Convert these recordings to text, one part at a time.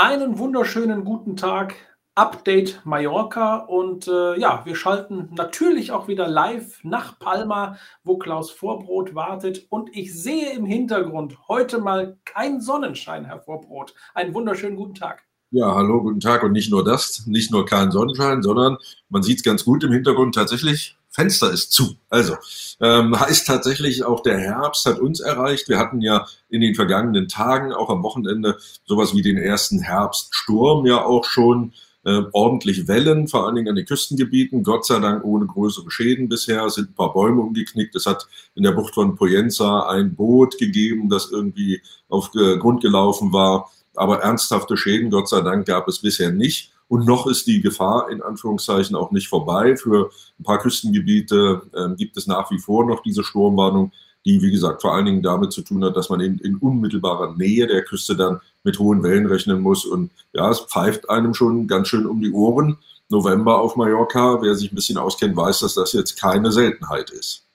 Einen wunderschönen guten Tag. Update Mallorca und äh, ja, wir schalten natürlich auch wieder live nach Palma, wo Klaus Vorbrot wartet und ich sehe im Hintergrund heute mal kein Sonnenschein, Herr Vorbrot. Einen wunderschönen guten Tag. Ja, hallo, guten Tag und nicht nur das, nicht nur kein Sonnenschein, sondern man sieht es ganz gut im Hintergrund tatsächlich, Fenster ist zu. Also ähm, heißt tatsächlich auch der Herbst hat uns erreicht. Wir hatten ja in den vergangenen Tagen, auch am Wochenende, sowas wie den ersten Herbststurm ja auch schon äh, ordentlich Wellen, vor allen Dingen an den Küstengebieten. Gott sei Dank ohne größere Schäden bisher. Es sind ein paar Bäume umgeknickt. Es hat in der Bucht von Poyenza ein Boot gegeben, das irgendwie auf äh, Grund gelaufen war. Aber ernsthafte Schäden, Gott sei Dank, gab es bisher nicht. Und noch ist die Gefahr in Anführungszeichen auch nicht vorbei. Für ein paar Küstengebiete äh, gibt es nach wie vor noch diese Sturmwarnung, die, wie gesagt, vor allen Dingen damit zu tun hat, dass man in, in unmittelbarer Nähe der Küste dann mit hohen Wellen rechnen muss. Und ja, es pfeift einem schon ganz schön um die Ohren. November auf Mallorca, wer sich ein bisschen auskennt, weiß, dass das jetzt keine Seltenheit ist.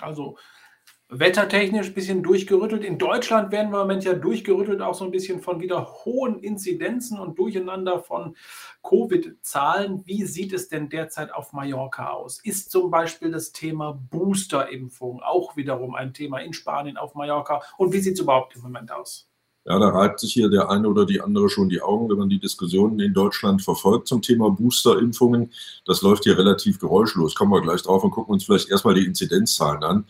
Also wettertechnisch ein bisschen durchgerüttelt. In Deutschland werden wir im Moment ja durchgerüttelt, auch so ein bisschen von wieder hohen Inzidenzen und Durcheinander von Covid-Zahlen. Wie sieht es denn derzeit auf Mallorca aus? Ist zum Beispiel das Thema Boosterimpfung auch wiederum ein Thema in Spanien auf Mallorca? Und wie sieht es überhaupt im Moment aus? Ja, da reibt sich hier der eine oder die andere schon die Augen, wenn man die Diskussionen in Deutschland verfolgt zum Thema Boosterimpfungen. Das läuft hier relativ geräuschlos. Kommen wir gleich drauf und gucken uns vielleicht erstmal die Inzidenzzahlen an.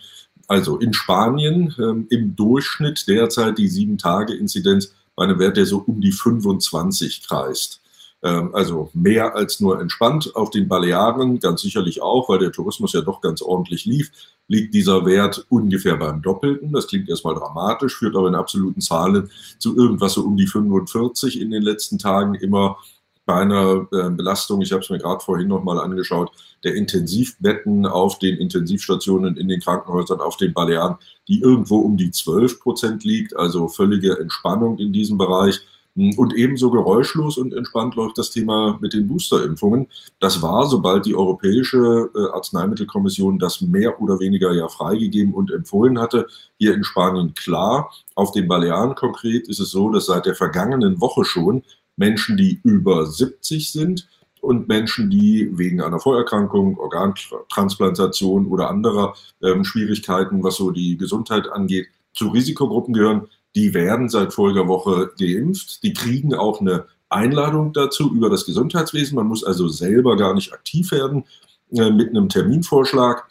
Also in Spanien ähm, im Durchschnitt derzeit die sieben Tage Inzidenz bei einem Wert, der so um die 25 kreist. Ähm, also mehr als nur entspannt. Auf den Balearen ganz sicherlich auch, weil der Tourismus ja doch ganz ordentlich lief, liegt dieser Wert ungefähr beim Doppelten. Das klingt erstmal dramatisch, führt aber in absoluten Zahlen zu irgendwas so um die 45 in den letzten Tagen immer bei einer äh, Belastung, ich habe es mir gerade vorhin nochmal angeschaut, der Intensivbetten auf den Intensivstationen in den Krankenhäusern auf den Balearen, die irgendwo um die 12 Prozent liegt, also völlige Entspannung in diesem Bereich. Und ebenso geräuschlos und entspannt läuft das Thema mit den Boosterimpfungen. Das war, sobald die Europäische äh, Arzneimittelkommission das mehr oder weniger ja freigegeben und empfohlen hatte, hier in Spanien klar. Auf den Balearen konkret ist es so, dass seit der vergangenen Woche schon Menschen, die über 70 sind und Menschen, die wegen einer Vorerkrankung, Organtransplantation oder anderer ähm, Schwierigkeiten, was so die Gesundheit angeht, zu Risikogruppen gehören, die werden seit voriger Woche geimpft. Die kriegen auch eine Einladung dazu über das Gesundheitswesen. Man muss also selber gar nicht aktiv werden äh, mit einem Terminvorschlag.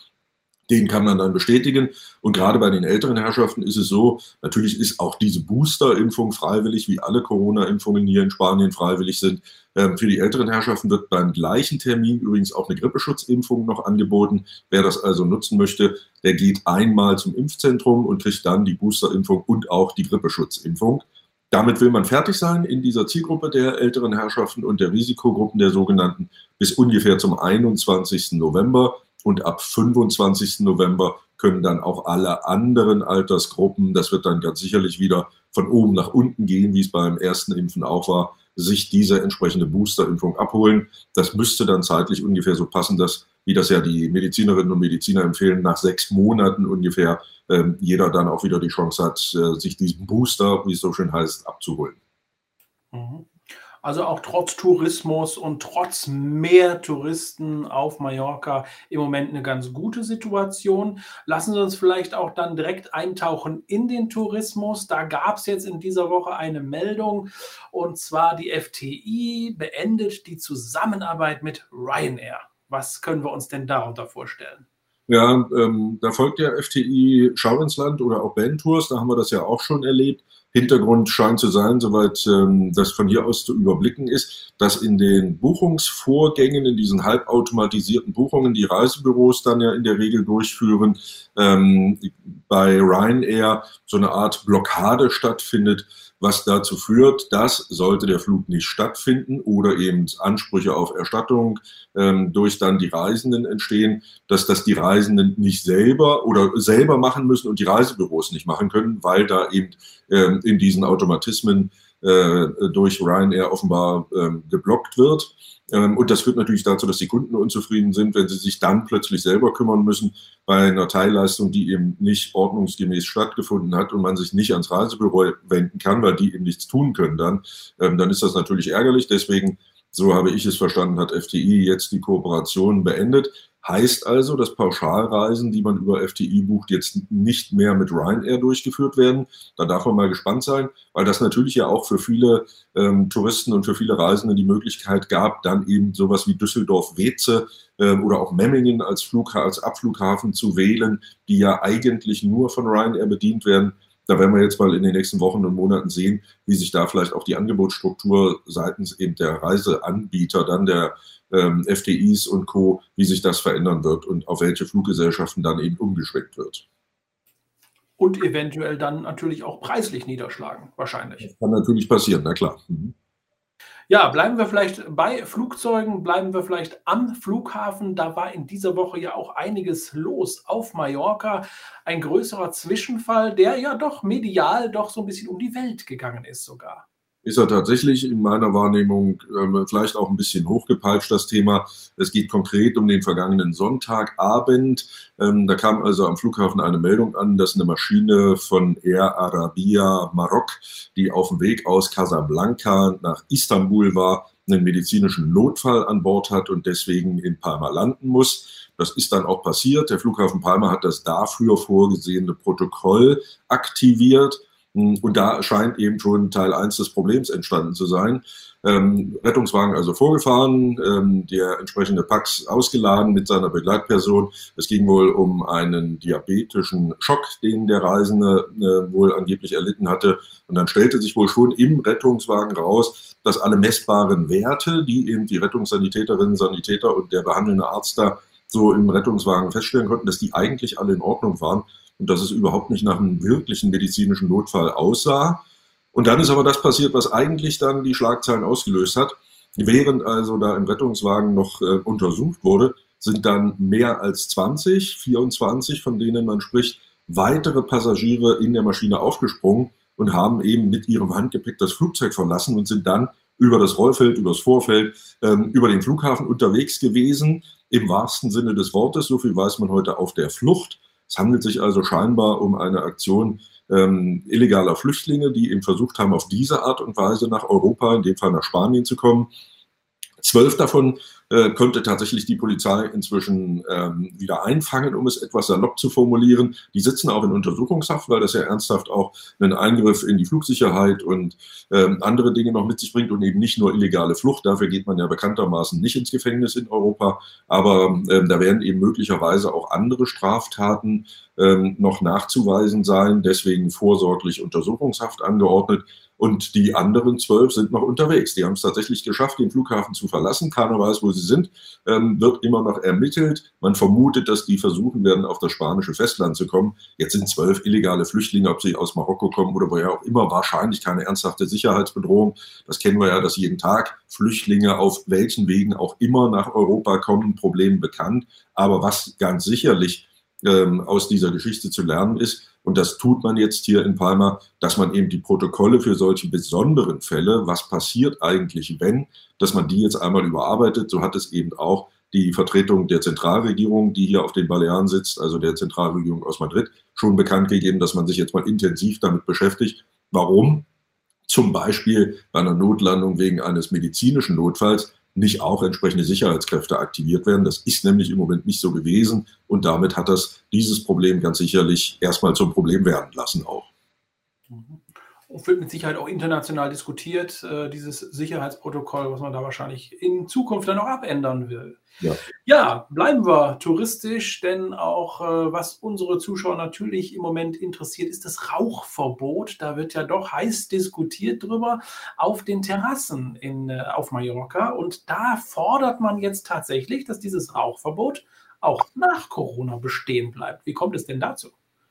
Den kann man dann bestätigen. Und gerade bei den älteren Herrschaften ist es so, natürlich ist auch diese Booster-Impfung freiwillig, wie alle Corona-Impfungen hier in Spanien freiwillig sind. Ähm, für die älteren Herrschaften wird beim gleichen Termin übrigens auch eine Grippeschutzimpfung noch angeboten. Wer das also nutzen möchte, der geht einmal zum Impfzentrum und kriegt dann die Booster-Impfung und auch die Grippeschutzimpfung. Damit will man fertig sein in dieser Zielgruppe der älteren Herrschaften und der Risikogruppen der sogenannten bis ungefähr zum 21. November. Und ab 25. November können dann auch alle anderen Altersgruppen, das wird dann ganz sicherlich wieder von oben nach unten gehen, wie es beim ersten Impfen auch war, sich diese entsprechende Boosterimpfung abholen. Das müsste dann zeitlich ungefähr so passen, dass, wie das ja die Medizinerinnen und Mediziner empfehlen, nach sechs Monaten ungefähr äh, jeder dann auch wieder die Chance hat, äh, sich diesen Booster, wie es so schön heißt, abzuholen. Mhm. Also auch trotz Tourismus und trotz mehr Touristen auf Mallorca im Moment eine ganz gute Situation. Lassen Sie uns vielleicht auch dann direkt eintauchen in den Tourismus. Da gab es jetzt in dieser Woche eine Meldung und zwar die FTI beendet die Zusammenarbeit mit Ryanair. Was können wir uns denn darunter vorstellen? Ja, ähm, da folgt ja FTI Schau ins Land oder auch Bandtours, da haben wir das ja auch schon erlebt. Hintergrund scheint zu sein, soweit ähm, das von hier aus zu überblicken ist, dass in den Buchungsvorgängen, in diesen halbautomatisierten Buchungen, die Reisebüros dann ja in der Regel durchführen, ähm, bei Ryanair so eine Art Blockade stattfindet, was dazu führt, dass sollte der Flug nicht stattfinden oder eben Ansprüche auf Erstattung ähm, durch dann die Reisenden entstehen, dass das die Reisenden nicht selber oder selber machen müssen und die Reisebüros nicht machen können, weil da eben ähm, in diesen Automatismen äh, durch Ryanair offenbar ähm, geblockt wird. Ähm, und das führt natürlich dazu, dass die Kunden unzufrieden sind, wenn sie sich dann plötzlich selber kümmern müssen bei einer Teilleistung, die eben nicht ordnungsgemäß stattgefunden hat und man sich nicht ans Reisebüro wenden kann, weil die eben nichts tun können dann. Ähm, dann ist das natürlich ärgerlich. Deswegen, so habe ich es verstanden, hat FTI jetzt die Kooperation beendet. Heißt also, dass Pauschalreisen, die man über FTI bucht, jetzt nicht mehr mit Ryanair durchgeführt werden. Da darf man mal gespannt sein, weil das natürlich ja auch für viele ähm, Touristen und für viele Reisende die Möglichkeit gab, dann eben sowas wie Düsseldorf-Weze ähm, oder auch Memmingen als, Flugha als Abflughafen zu wählen, die ja eigentlich nur von Ryanair bedient werden. Da werden wir jetzt mal in den nächsten Wochen und Monaten sehen, wie sich da vielleicht auch die Angebotsstruktur seitens eben der Reiseanbieter dann der ähm, FDIs und Co., wie sich das verändern wird und auf welche Fluggesellschaften dann eben umgeschwenkt wird. Und eventuell dann natürlich auch preislich niederschlagen, wahrscheinlich. Das kann natürlich passieren, na klar. Mhm. Ja, bleiben wir vielleicht bei Flugzeugen, bleiben wir vielleicht am Flughafen. Da war in dieser Woche ja auch einiges los auf Mallorca. Ein größerer Zwischenfall, der ja doch medial doch so ein bisschen um die Welt gegangen ist sogar ist er tatsächlich in meiner Wahrnehmung ähm, vielleicht auch ein bisschen hochgepeitscht, das Thema. Es geht konkret um den vergangenen Sonntagabend. Ähm, da kam also am Flughafen eine Meldung an, dass eine Maschine von Air Arabia Marok, die auf dem Weg aus Casablanca nach Istanbul war, einen medizinischen Notfall an Bord hat und deswegen in Palma landen muss. Das ist dann auch passiert. Der Flughafen Palma hat das dafür vorgesehene Protokoll aktiviert und da scheint eben schon Teil 1 des Problems entstanden zu sein. Ähm, Rettungswagen also vorgefahren, ähm, der entsprechende Pax ausgeladen mit seiner Begleitperson. Es ging wohl um einen diabetischen Schock, den der Reisende äh, wohl angeblich erlitten hatte. Und dann stellte sich wohl schon im Rettungswagen raus, dass alle messbaren Werte, die eben die Rettungssanitäterinnen, Sanitäter und der behandelnde Arzt da so im Rettungswagen feststellen konnten, dass die eigentlich alle in Ordnung waren und dass es überhaupt nicht nach einem wirklichen medizinischen Notfall aussah. Und dann ist aber das passiert, was eigentlich dann die Schlagzeilen ausgelöst hat. Während also da im Rettungswagen noch äh, untersucht wurde, sind dann mehr als 20, 24, von denen man spricht, weitere Passagiere in der Maschine aufgesprungen und haben eben mit ihrem Handgepäck das Flugzeug verlassen und sind dann über das Rollfeld, über das Vorfeld, ähm, über den Flughafen unterwegs gewesen, im wahrsten Sinne des Wortes. So viel weiß man heute auf der Flucht. Es handelt sich also scheinbar um eine Aktion ähm, illegaler Flüchtlinge, die eben versucht haben, auf diese Art und Weise nach Europa, in dem Fall nach Spanien zu kommen. Zwölf davon äh, konnte tatsächlich die Polizei inzwischen ähm, wieder einfangen, um es etwas salopp zu formulieren. Die sitzen auch in Untersuchungshaft, weil das ja ernsthaft auch einen Eingriff in die Flugsicherheit und ähm, andere Dinge noch mit sich bringt und eben nicht nur illegale Flucht. Dafür geht man ja bekanntermaßen nicht ins Gefängnis in Europa. Aber ähm, da werden eben möglicherweise auch andere Straftaten ähm, noch nachzuweisen sein. Deswegen vorsorglich Untersuchungshaft angeordnet. Und die anderen zwölf sind noch unterwegs. Die haben es tatsächlich geschafft, den Flughafen zu verlassen. Keiner weiß, wo sie sind. Ähm, wird immer noch ermittelt. Man vermutet, dass die versuchen werden, auf das spanische Festland zu kommen. Jetzt sind zwölf illegale Flüchtlinge, ob sie aus Marokko kommen oder woher auch immer, wahrscheinlich keine ernsthafte Sicherheitsbedrohung. Das kennen wir ja, dass jeden Tag Flüchtlinge auf welchen Wegen auch immer nach Europa kommen. Problem bekannt. Aber was ganz sicherlich ähm, aus dieser Geschichte zu lernen ist, und das tut man jetzt hier in Palma, dass man eben die Protokolle für solche besonderen Fälle, was passiert eigentlich, wenn, dass man die jetzt einmal überarbeitet. So hat es eben auch die Vertretung der Zentralregierung, die hier auf den Balearen sitzt, also der Zentralregierung aus Madrid, schon bekannt gegeben, dass man sich jetzt mal intensiv damit beschäftigt. Warum? Zum Beispiel bei einer Notlandung wegen eines medizinischen Notfalls nicht auch entsprechende Sicherheitskräfte aktiviert werden. Das ist nämlich im Moment nicht so gewesen und damit hat das dieses Problem ganz sicherlich erstmal zum Problem werden lassen auch. Mhm wird mit Sicherheit auch international diskutiert, äh, dieses Sicherheitsprotokoll, was man da wahrscheinlich in Zukunft dann auch abändern will. Ja, ja bleiben wir touristisch, denn auch äh, was unsere Zuschauer natürlich im Moment interessiert, ist das Rauchverbot. Da wird ja doch heiß diskutiert drüber auf den Terrassen in, äh, auf Mallorca. Und da fordert man jetzt tatsächlich, dass dieses Rauchverbot auch nach Corona bestehen bleibt. Wie kommt es denn dazu?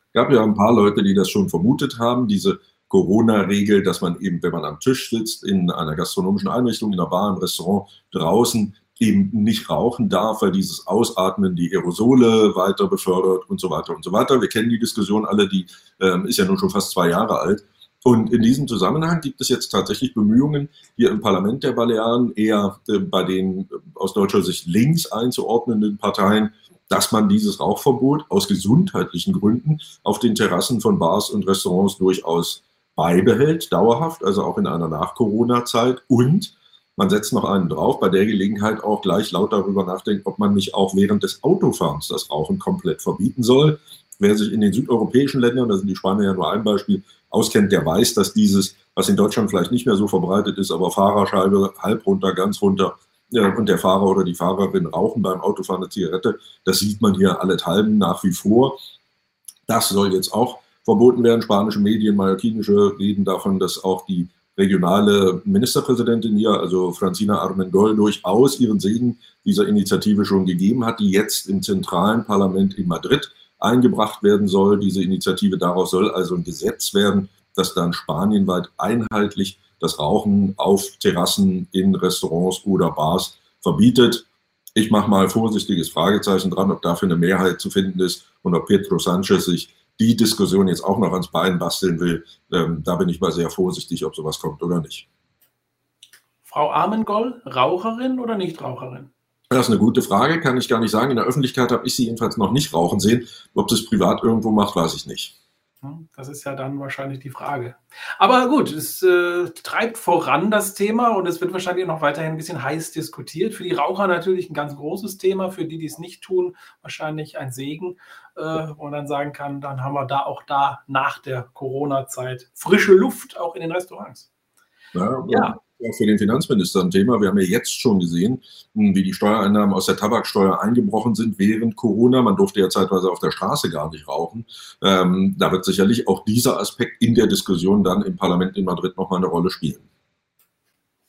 Es gab ja ein paar Leute, die das schon vermutet haben. Diese Corona-Regel, dass man eben, wenn man am Tisch sitzt, in einer gastronomischen Einrichtung, in einer Bar, im Restaurant, draußen eben nicht rauchen darf, weil dieses Ausatmen die Aerosole weiter befördert und so weiter und so weiter. Wir kennen die Diskussion alle, die ähm, ist ja nun schon fast zwei Jahre alt. Und in diesem Zusammenhang gibt es jetzt tatsächlich Bemühungen, hier im Parlament der Balearen eher äh, bei den äh, aus deutscher Sicht links einzuordnenden Parteien, dass man dieses Rauchverbot aus gesundheitlichen Gründen auf den Terrassen von Bars und Restaurants durchaus beibehält, dauerhaft, also auch in einer Nach-Corona-Zeit. Und man setzt noch einen drauf, bei der Gelegenheit auch gleich laut darüber nachdenkt, ob man nicht auch während des Autofahrens das Rauchen komplett verbieten soll. Wer sich in den südeuropäischen Ländern, da sind die Spanier ja nur ein Beispiel, auskennt, der weiß, dass dieses, was in Deutschland vielleicht nicht mehr so verbreitet ist, aber Fahrerscheibe halb runter, ganz runter und der Fahrer oder die Fahrerin rauchen beim Autofahren eine Zigarette, das sieht man hier allenthalben nach wie vor. Das soll jetzt auch verboten werden. Spanische Medien, mallorquinische reden davon, dass auch die regionale Ministerpräsidentin hier, also Francina Armengol, durchaus ihren Segen dieser Initiative schon gegeben hat, die jetzt im zentralen Parlament in Madrid eingebracht werden soll. Diese Initiative daraus soll also ein Gesetz werden, das dann spanienweit einheitlich das Rauchen auf Terrassen in Restaurants oder Bars verbietet. Ich mache mal vorsichtiges Fragezeichen dran, ob dafür eine Mehrheit zu finden ist und ob Pedro Sanchez sich die Diskussion jetzt auch noch ans Bein basteln will. Ähm, da bin ich mal sehr vorsichtig, ob sowas kommt oder nicht. Frau Armengol, Raucherin oder Nichtraucherin? Das ist eine gute Frage, kann ich gar nicht sagen. In der Öffentlichkeit habe ich sie jedenfalls noch nicht rauchen sehen. Ob das privat irgendwo macht, weiß ich nicht. Das ist ja dann wahrscheinlich die Frage. Aber gut, es äh, treibt voran das Thema und es wird wahrscheinlich noch weiterhin ein bisschen heiß diskutiert. Für die Raucher natürlich ein ganz großes Thema, für die, die es nicht tun, wahrscheinlich ein Segen. Äh, wo dann sagen kann, dann haben wir da auch da nach der Corona-Zeit frische Luft, auch in den Restaurants. Ja, ja auch für den Finanzminister ein Thema. Wir haben ja jetzt schon gesehen, hm, wie die Steuereinnahmen aus der Tabaksteuer eingebrochen sind während Corona. Man durfte ja zeitweise auf der Straße gar nicht rauchen. Ähm, da wird sicherlich auch dieser Aspekt in der Diskussion dann im Parlament in Madrid nochmal eine Rolle spielen.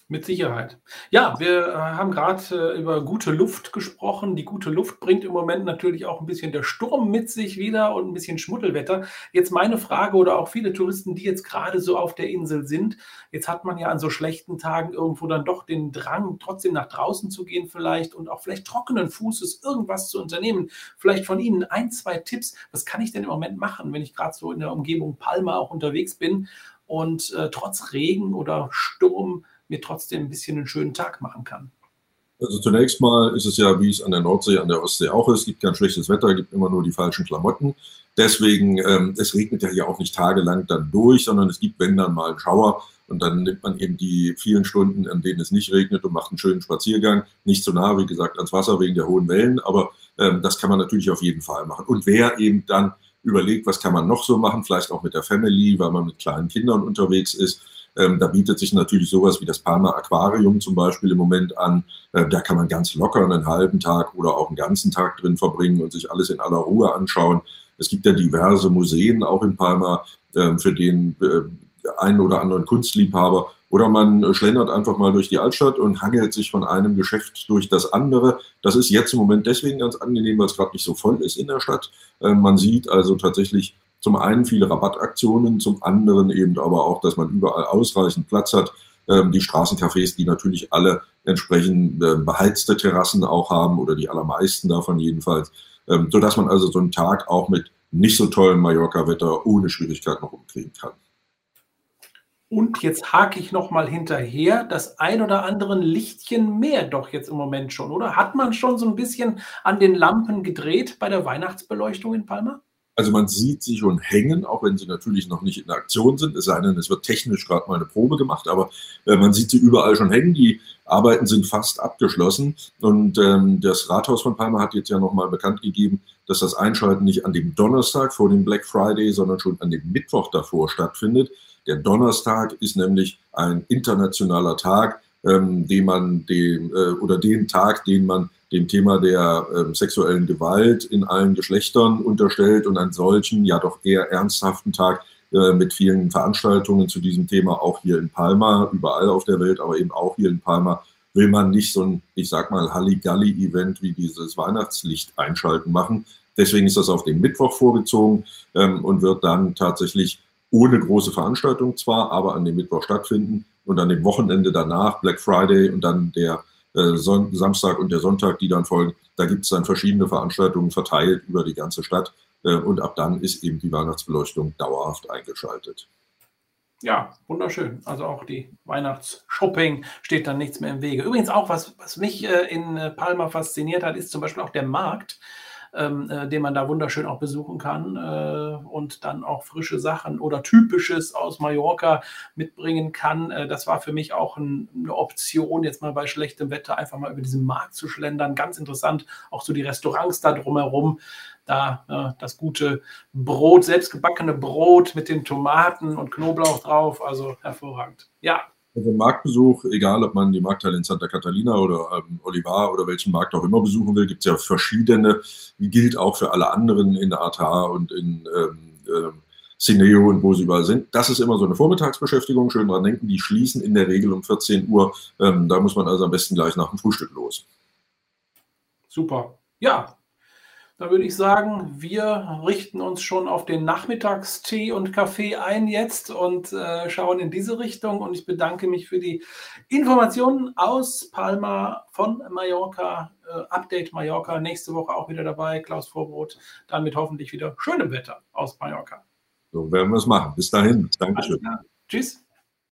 Mit Sicherheit. Ja, wir äh, haben gerade äh, über gute Luft gesprochen. Die gute Luft bringt im Moment natürlich auch ein bisschen der Sturm mit sich wieder und ein bisschen Schmuddelwetter. Jetzt meine Frage oder auch viele Touristen, die jetzt gerade so auf der Insel sind. Jetzt hat man ja an so schlechten Tagen irgendwo dann doch den Drang, trotzdem nach draußen zu gehen vielleicht und auch vielleicht trockenen Fußes irgendwas zu unternehmen. Vielleicht von Ihnen ein, zwei Tipps. Was kann ich denn im Moment machen, wenn ich gerade so in der Umgebung Palma auch unterwegs bin und äh, trotz Regen oder Sturm mir trotzdem ein bisschen einen schönen Tag machen kann. Also zunächst mal ist es ja, wie es an der Nordsee, an der Ostsee auch ist, es gibt kein schlechtes Wetter, es gibt immer nur die falschen Klamotten. Deswegen, ähm, es regnet ja hier auch nicht tagelang dann durch, sondern es gibt, wenn dann mal einen Schauer und dann nimmt man eben die vielen Stunden, an denen es nicht regnet und macht einen schönen Spaziergang. Nicht zu nah, wie gesagt, ans Wasser wegen der hohen Wellen, aber ähm, das kann man natürlich auf jeden Fall machen. Und wer eben dann überlegt, was kann man noch so machen, vielleicht auch mit der Family, weil man mit kleinen Kindern unterwegs ist, ähm, da bietet sich natürlich sowas wie das Palmer Aquarium zum Beispiel im Moment an. Äh, da kann man ganz locker einen halben Tag oder auch einen ganzen Tag drin verbringen und sich alles in aller Ruhe anschauen. Es gibt ja diverse Museen auch in Palma äh, für den äh, einen oder anderen Kunstliebhaber. Oder man schlendert einfach mal durch die Altstadt und hangelt sich von einem Geschäft durch das andere. Das ist jetzt im Moment deswegen ganz angenehm, weil es gerade nicht so voll ist in der Stadt. Äh, man sieht also tatsächlich zum einen viele Rabattaktionen, zum anderen eben aber auch, dass man überall ausreichend Platz hat. Ähm, die Straßencafés, die natürlich alle entsprechend äh, beheizte Terrassen auch haben oder die allermeisten davon jedenfalls, ähm, sodass man also so einen Tag auch mit nicht so tollem Mallorca-Wetter ohne Schwierigkeit noch umkriegen kann. Und jetzt hake ich noch mal hinterher, das ein oder andere Lichtchen mehr doch jetzt im Moment schon, oder? Hat man schon so ein bisschen an den Lampen gedreht bei der Weihnachtsbeleuchtung in Palma? Also man sieht sie schon hängen, auch wenn sie natürlich noch nicht in Aktion sind. Es sei denn, es wird technisch gerade mal eine Probe gemacht, aber äh, man sieht sie überall schon hängen. Die Arbeiten sind fast abgeschlossen. Und ähm, das Rathaus von Palma hat jetzt ja nochmal bekannt gegeben, dass das Einschalten nicht an dem Donnerstag vor dem Black Friday, sondern schon an dem Mittwoch davor stattfindet. Der Donnerstag ist nämlich ein internationaler Tag, ähm, den man dem, äh, oder den Tag, den man dem Thema der äh, sexuellen Gewalt in allen Geschlechtern unterstellt und einen solchen, ja doch eher ernsthaften Tag äh, mit vielen Veranstaltungen zu diesem Thema, auch hier in Palma, überall auf der Welt, aber eben auch hier in Palma, will man nicht so ein, ich sag mal, Halligalli-Event wie dieses Weihnachtslicht einschalten machen. Deswegen ist das auf den Mittwoch vorgezogen ähm, und wird dann tatsächlich ohne große Veranstaltung zwar, aber an dem Mittwoch stattfinden und an dem Wochenende danach, Black Friday und dann der äh, Samstag und der Sonntag, die dann folgen, da gibt es dann verschiedene Veranstaltungen verteilt über die ganze Stadt. Äh, und ab dann ist eben die Weihnachtsbeleuchtung dauerhaft eingeschaltet. Ja, wunderschön. Also auch die Weihnachtsshopping steht dann nichts mehr im Wege. Übrigens auch, was, was mich äh, in äh, Palma fasziniert hat, ist zum Beispiel auch der Markt ähm, äh, den man da wunderschön auch besuchen kann äh, und dann auch frische Sachen oder typisches aus Mallorca mitbringen kann. Äh, das war für mich auch ein, eine Option, jetzt mal bei schlechtem Wetter einfach mal über diesen Markt zu schlendern. Ganz interessant, auch so die Restaurants da drumherum da äh, das gute Brot, selbstgebackene Brot mit den Tomaten und Knoblauch drauf. Also hervorragend. Ja, also Marktbesuch, egal ob man die Marktteile in Santa Catalina oder ähm, Olivar oder welchen Markt auch immer besuchen will, gibt es ja verschiedene. Gilt auch für alle anderen in ATA und in ähm, äh, Cineo und wo sie überall sind. Das ist immer so eine Vormittagsbeschäftigung. Schön dran denken, die schließen in der Regel um 14 Uhr. Ähm, da muss man also am besten gleich nach dem Frühstück los. Super. Ja, da würde ich sagen, wir richten uns schon auf den Nachmittagstee und Kaffee ein jetzt und äh, schauen in diese Richtung. Und ich bedanke mich für die Informationen aus Palma von Mallorca. Äh, Update Mallorca nächste Woche auch wieder dabei. Klaus Vorbrot, dann mit hoffentlich wieder schönem Wetter aus Mallorca. So werden wir es machen. Bis dahin. Dankeschön. Tschüss.